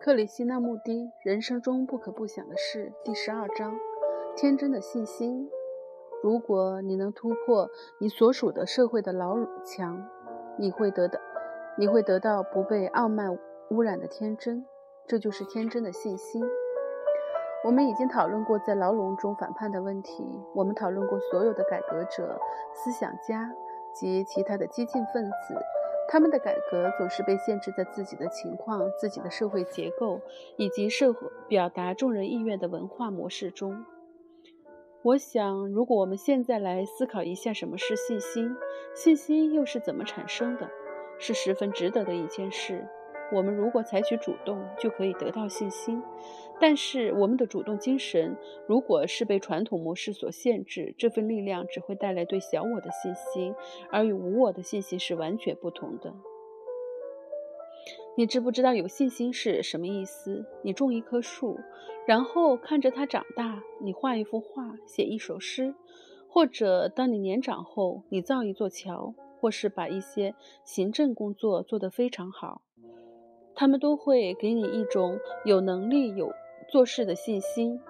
克里希那穆迪人生中不可不想的事第十二章：天真的信心。如果你能突破你所属的社会的牢墙，你会得到，你会得到不被傲慢污染的天真。这就是天真的信心。我们已经讨论过在牢笼中反叛的问题，我们讨论过所有的改革者、思想家及其他的激进分子。他们的改革总是被限制在自己的情况、自己的社会结构以及社会表达众人意愿的文化模式中。我想，如果我们现在来思考一下什么是信心，信心又是怎么产生的，是十分值得的一件事。我们如果采取主动，就可以得到信心。但是，我们的主动精神如果是被传统模式所限制，这份力量只会带来对小我的信心，而与无我的信心是完全不同的。你知不知道有信心是什么意思？你种一棵树，然后看着它长大；你画一幅画，写一首诗，或者当你年长后，你造一座桥，或是把一些行政工作做得非常好。他们都会给你一种有能力有做事的信心，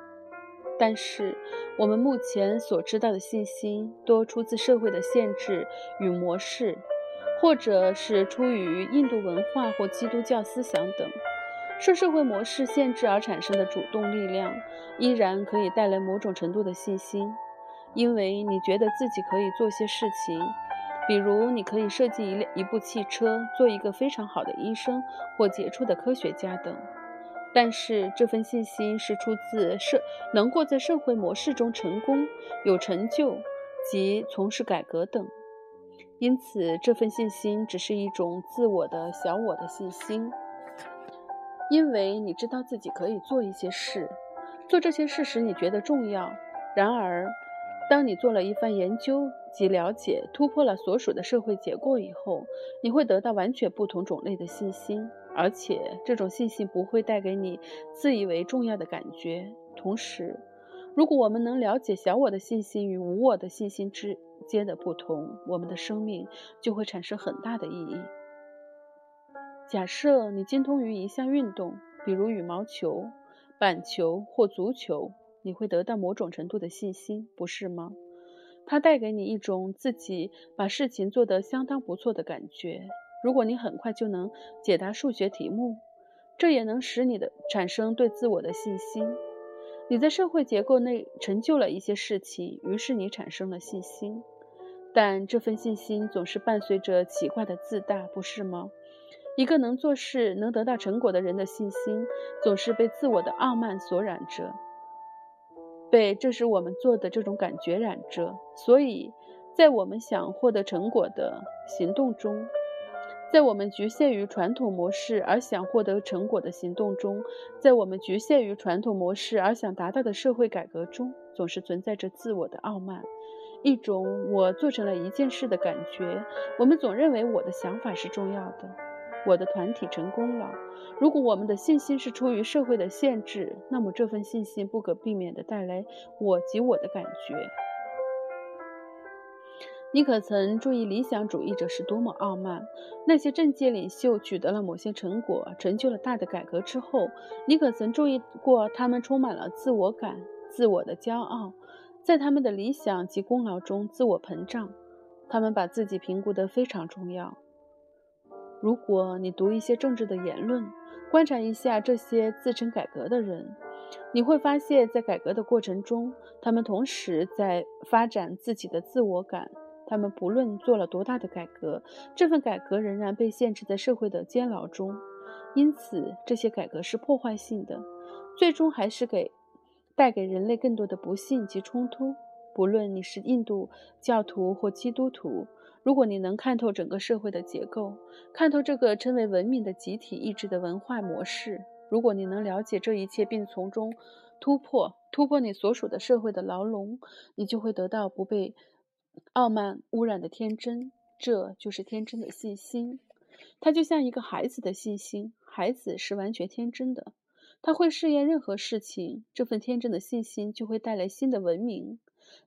但是我们目前所知道的信心多出自社会的限制与模式，或者是出于印度文化或基督教思想等。受社会模式限制而产生的主动力量，依然可以带来某种程度的信心，因为你觉得自己可以做些事情。比如，你可以设计一辆一部汽车，做一个非常好的医生或杰出的科学家等。但是，这份信心是出自社能够在社会模式中成功、有成就及从事改革等。因此，这份信心只是一种自我的小我的信心，因为你知道自己可以做一些事，做这些事时你觉得重要。然而，当你做了一番研究及了解，突破了所属的社会结构以后，你会得到完全不同种类的信心，而且这种信心不会带给你自以为重要的感觉。同时，如果我们能了解小我的信心与无我的信心之间的不同，我们的生命就会产生很大的意义。假设你精通于一项运动，比如羽毛球、板球或足球。你会得到某种程度的信心，不是吗？它带给你一种自己把事情做得相当不错的感觉。如果你很快就能解答数学题目，这也能使你的产生对自我的信心。你在社会结构内成就了一些事情，于是你产生了信心。但这份信心总是伴随着奇怪的自大，不是吗？一个能做事、能得到成果的人的信心，总是被自我的傲慢所染着。被这是我们做的这种感觉染着，所以在我们想获得成果的行动中，在我们局限于传统模式而想获得成果的行动中，在我们局限于传统模式而想达到的社会改革中，总是存在着自我的傲慢，一种我做成了一件事的感觉。我们总认为我的想法是重要的。我的团体成功了。如果我们的信心是出于社会的限制，那么这份信心不可避免地带来我及我的感觉。你可曾注意理想主义者是多么傲慢？那些政界领袖取得了某些成果，成就了大的改革之后，你可曾注意过他们充满了自我感、自我的骄傲，在他们的理想及功劳中自我膨胀？他们把自己评估得非常重要。如果你读一些政治的言论，观察一下这些自称改革的人，你会发现在改革的过程中，他们同时在发展自己的自我感。他们不论做了多大的改革，这份改革仍然被限制在社会的监牢中。因此，这些改革是破坏性的，最终还是给带给人类更多的不幸及冲突。不论你是印度教徒或基督徒。如果你能看透整个社会的结构，看透这个称为文明的集体意志的文化模式，如果你能了解这一切并从中突破突破你所属的社会的牢笼，你就会得到不被傲慢污染的天真。这就是天真的信心，它就像一个孩子的信心。孩子是完全天真的，他会试验任何事情。这份天真的信心就会带来新的文明。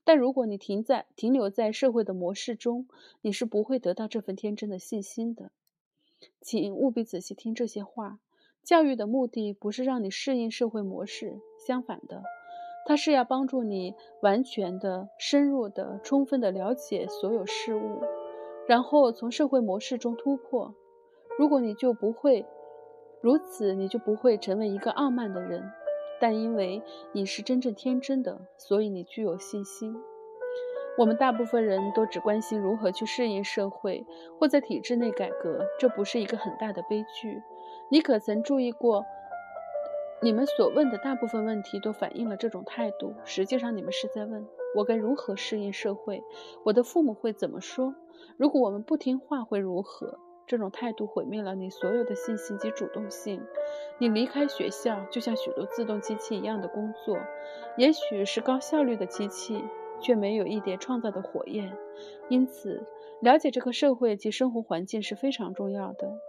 但如果你停在停留在社会的模式中，你是不会得到这份天真的信心的。请务必仔细听这些话，教育的目的不是让你适应社会模式，相反的，它是要帮助你完全的、深入的、充分的了解所有事物，然后从社会模式中突破。如果你就不会如此，你就不会成为一个傲慢的人。但因为你是真正天真的，所以你具有信心。我们大部分人都只关心如何去适应社会，或在体制内改革，这不是一个很大的悲剧。你可曾注意过，你们所问的大部分问题都反映了这种态度？实际上，你们是在问我该如何适应社会，我的父母会怎么说？如果我们不听话会如何？这种态度毁灭了你所有的信心及主动性。你离开学校，就像许多自动机器一样的工作，也许是高效率的机器，却没有一点创造的火焰。因此，了解这个社会及生活环境是非常重要的。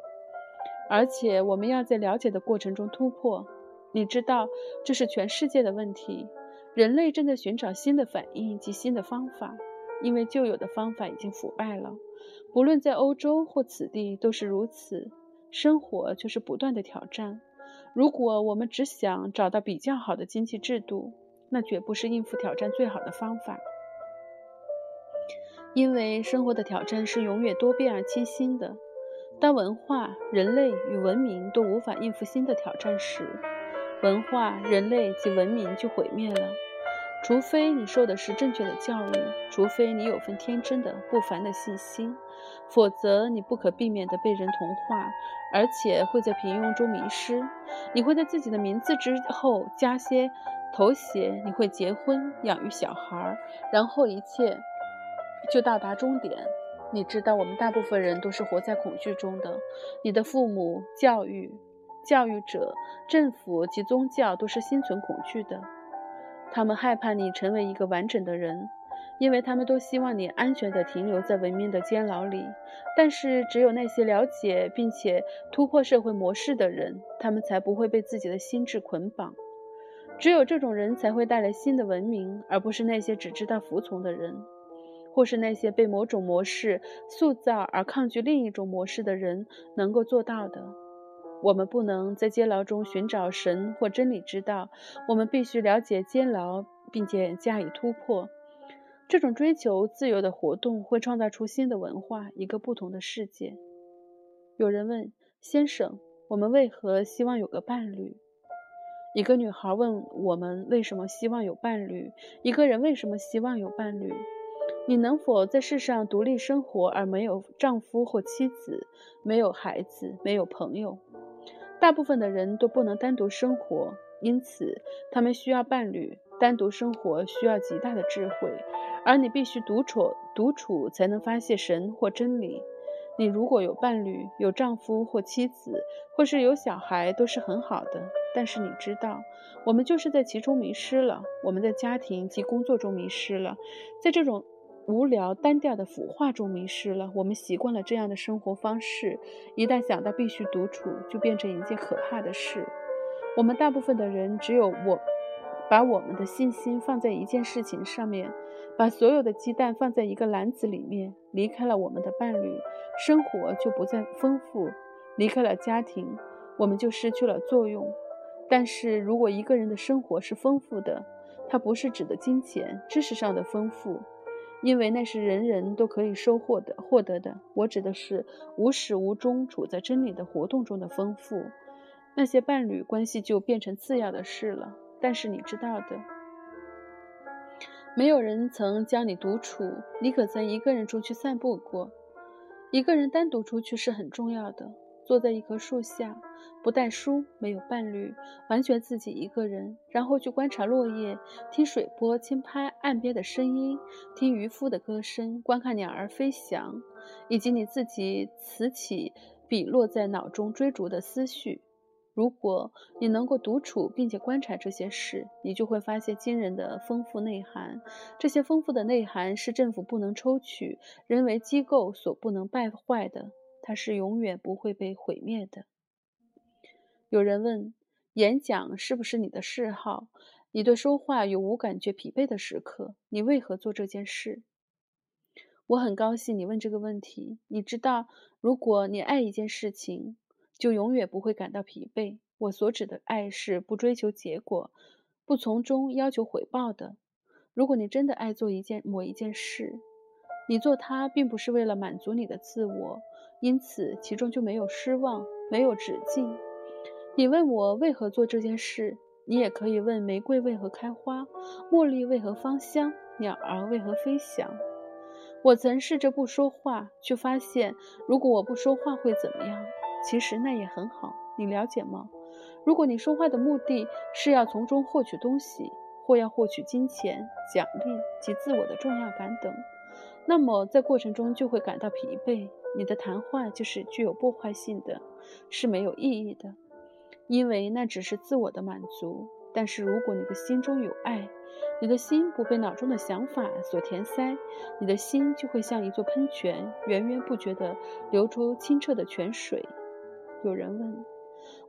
而且我们要在了解的过程中突破。你知道，这是全世界的问题。人类正在寻找新的反应及新的方法，因为旧有的方法已经腐败了。不论在欧洲或此地都是如此。生活就是不断的挑战。如果我们只想找到比较好的经济制度，那绝不是应付挑战最好的方法。因为生活的挑战是永远多变而清新的。当文化、人类与文明都无法应付新的挑战时，文化、人类及文明就毁灭了。除非你受的是正确的教育，除非你有份天真的、不凡的信心，否则你不可避免地被人同化，而且会在平庸中迷失。你会在自己的名字之后加些头衔，你会结婚、养育小孩，然后一切就到达终点。你知道，我们大部分人都是活在恐惧中的。你的父母、教育、教育者、政府及宗教都是心存恐惧的。他们害怕你成为一个完整的人，因为他们都希望你安全地停留在文明的监牢里。但是，只有那些了解并且突破社会模式的人，他们才不会被自己的心智捆绑。只有这种人才会带来新的文明，而不是那些只知道服从的人。或是那些被某种模式塑造而抗拒另一种模式的人能够做到的。我们不能在监牢中寻找神或真理之道，我们必须了解监牢，并且加以突破。这种追求自由的活动会创造出新的文化，一个不同的世界。有人问先生：“我们为何希望有个伴侣？”一个女孩问我们：“为什么希望有伴侣？”一个人为什么希望有伴侣？你能否在世上独立生活而没有丈夫或妻子，没有孩子，没有朋友？大部分的人都不能单独生活，因此他们需要伴侣。单独生活需要极大的智慧，而你必须独处，独处才能发现神或真理。你如果有伴侣，有丈夫或妻子，或是有小孩，都是很好的。但是你知道，我们就是在其中迷失了。我们在家庭及工作中迷失了，在这种。无聊单调的腐化中迷失了。我们习惯了这样的生活方式，一旦想到必须独处，就变成一件可怕的事。我们大部分的人只有我，把我们的信心放在一件事情上面，把所有的鸡蛋放在一个篮子里面。离开了我们的伴侣，生活就不再丰富；离开了家庭，我们就失去了作用。但是如果一个人的生活是丰富的，它不是指的金钱、知识上的丰富。因为那是人人都可以收获的、获得的。我指的是无始无终处在真理的活动中的丰富。那些伴侣关系就变成次要的事了。但是你知道的，没有人曾教你独处。你可曾一个人出去散步过？一个人单独出去是很重要的。坐在一棵树下，不带书，没有伴侣，完全自己一个人，然后去观察落叶，听水波轻拍岸边的声音，听渔夫的歌声，观看鸟儿飞翔，以及你自己此起彼落在脑中追逐的思绪。如果你能够独处并且观察这些事，你就会发现惊人的丰富内涵。这些丰富的内涵是政府不能抽取、人为机构所不能败坏的。它是永远不会被毁灭的。有人问：演讲是不是你的嗜好？你对说话有无感觉疲惫的时刻？你为何做这件事？我很高兴你问这个问题。你知道，如果你爱一件事情，就永远不会感到疲惫。我所指的爱是不追求结果，不从中要求回报的。如果你真的爱做一件某一件事，你做它并不是为了满足你的自我，因此其中就没有失望，没有止境。你问我为何做这件事，你也可以问玫瑰为何开花，茉莉为何芳香，鸟儿为何飞翔。我曾试着不说话，却发现如果我不说话会怎么样？其实那也很好，你了解吗？如果你说话的目的是要从中获取东西，或要获取金钱、奖励及自我的重要感等。那么，在过程中就会感到疲惫，你的谈话就是具有破坏性的，是没有意义的，因为那只是自我的满足。但是，如果你的心中有爱，你的心不被脑中的想法所填塞，你的心就会像一座喷泉，源源不绝地流出清澈的泉水。有人问：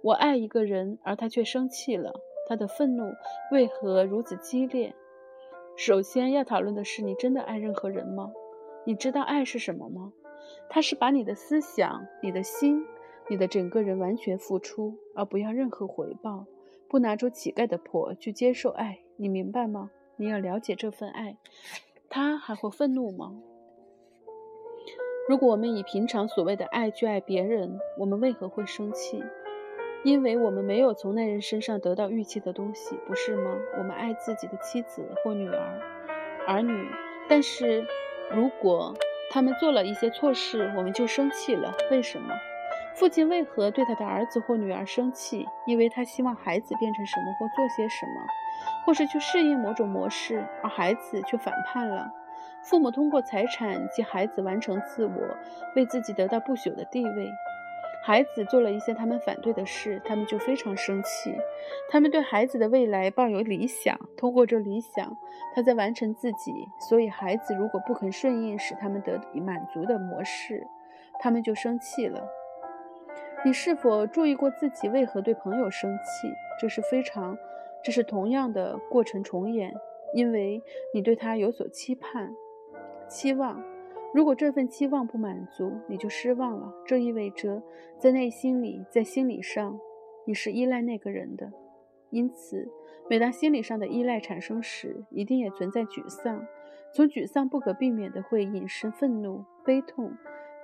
我爱一个人，而他却生气了，他的愤怒为何如此激烈？首先要讨论的是，你真的爱任何人吗？你知道爱是什么吗？它是把你的思想、你的心、你的整个人完全付出，而不要任何回报，不拿出乞丐的婆去接受爱。你明白吗？你要了解这份爱，他还会愤怒吗？如果我们以平常所谓的爱去爱别人，我们为何会生气？因为我们没有从那人身上得到预期的东西，不是吗？我们爱自己的妻子或女儿、儿女，但是。如果他们做了一些错事，我们就生气了。为什么？父亲为何对他的儿子或女儿生气？因为他希望孩子变成什么或做些什么，或是去适应某种模式，而孩子却反叛了。父母通过财产及孩子完成自我，为自己得到不朽的地位。孩子做了一些他们反对的事，他们就非常生气。他们对孩子的未来抱有理想，通过这理想，他在完成自己。所以，孩子如果不肯顺应使他们得以满足的模式，他们就生气了。你是否注意过自己为何对朋友生气？这是非常，这是同样的过程重演，因为你对他有所期盼、期望。如果这份期望不满足，你就失望了。这意味着，在内心里，在心理上，你是依赖那个人的。因此，每当心理上的依赖产生时，一定也存在沮丧。从沮丧不可避免地会引申愤怒、悲痛、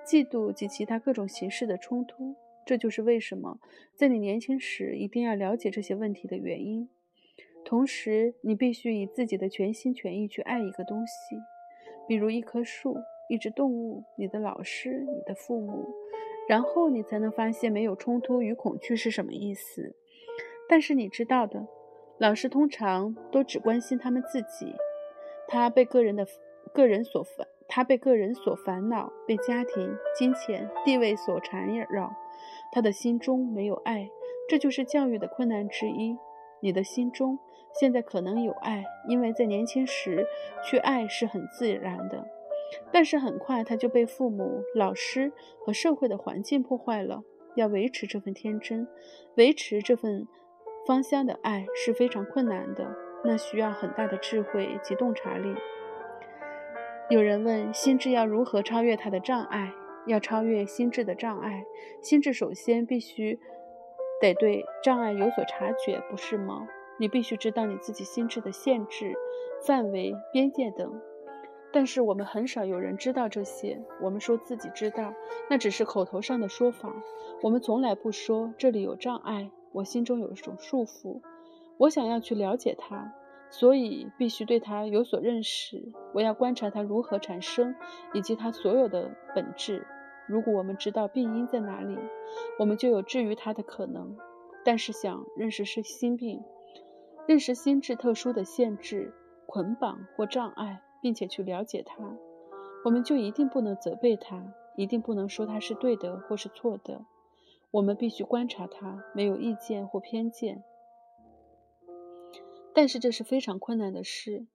嫉妒及其他各种形式的冲突。这就是为什么在你年轻时一定要了解这些问题的原因。同时，你必须以自己的全心全意去爱一个东西，比如一棵树。一只动物，你的老师，你的父母，然后你才能发现没有冲突与恐惧是什么意思。但是你知道的，老师通常都只关心他们自己，他被个人的个人所烦，他被个人所烦恼，被家庭、金钱、地位所缠绕，他的心中没有爱，这就是教育的困难之一。你的心中现在可能有爱，因为在年轻时去爱是很自然的。但是很快，他就被父母、老师和社会的环境破坏了。要维持这份天真，维持这份芳香的爱是非常困难的，那需要很大的智慧及洞察力。有人问：心智要如何超越它的障碍？要超越心智的障碍，心智首先必须得对障碍有所察觉，不是吗？你必须知道你自己心智的限制、范围、边界等。但是我们很少有人知道这些。我们说自己知道，那只是口头上的说法。我们从来不说这里有障碍，我心中有一种束缚。我想要去了解它，所以必须对它有所认识。我要观察它如何产生，以及它所有的本质。如果我们知道病因在哪里，我们就有治愈它的可能。但是想认识是心病，认识心智特殊的限制、捆绑或障碍。并且去了解它，我们就一定不能责备它，一定不能说它是对的或是错的。我们必须观察它，没有意见或偏见。但是这是非常困难的事，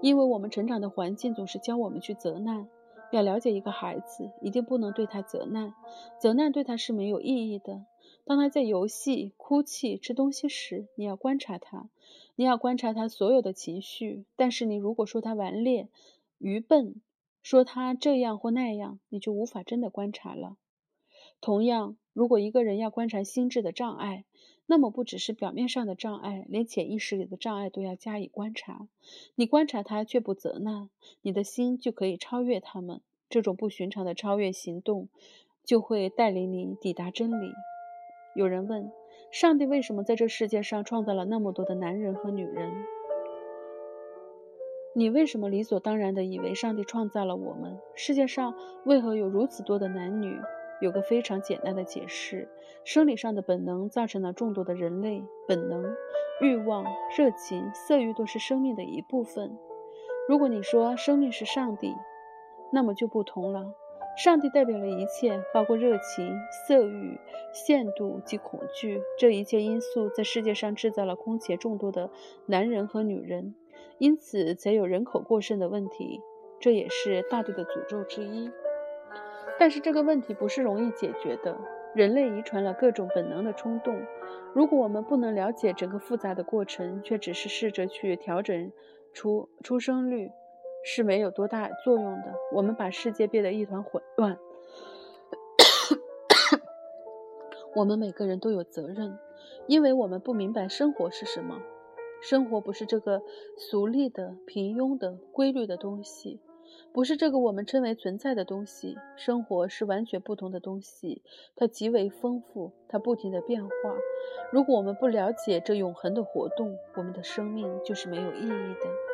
因为我们成长的环境总是教我们去责难。要了解一个孩子，一定不能对他责难，责难对他是没有意义的。当他在游戏、哭泣、吃东西时，你要观察他。你要观察他所有的情绪，但是你如果说他顽劣、愚笨，说他这样或那样，你就无法真的观察了。同样，如果一个人要观察心智的障碍，那么不只是表面上的障碍，连潜意识里的障碍都要加以观察。你观察他却不责难，你的心就可以超越他们。这种不寻常的超越行动，就会带领你抵达真理。有人问：上帝为什么在这世界上创造了那么多的男人和女人？你为什么理所当然地以为上帝创造了我们？世界上为何有如此多的男女？有个非常简单的解释：生理上的本能造成了众多的人类本能、欲望、热情、色欲都是生命的一部分。如果你说生命是上帝，那么就不同了。上帝代表了一切，包括热情、色欲、限度及恐惧。这一切因素在世界上制造了空前众多的男人和女人。因此才有人口过剩的问题，这也是大地的诅咒之一。但是这个问题不是容易解决的。人类遗传了各种本能的冲动，如果我们不能了解整个复杂的过程，却只是试着去调整出出生率，是没有多大作用的。我们把世界变得一团混乱。我们每个人都有责任，因为我们不明白生活是什么。生活不是这个俗丽的、平庸的、规律的东西，不是这个我们称为存在的东西。生活是完全不同的东西，它极为丰富，它不停的变化。如果我们不了解这永恒的活动，我们的生命就是没有意义的。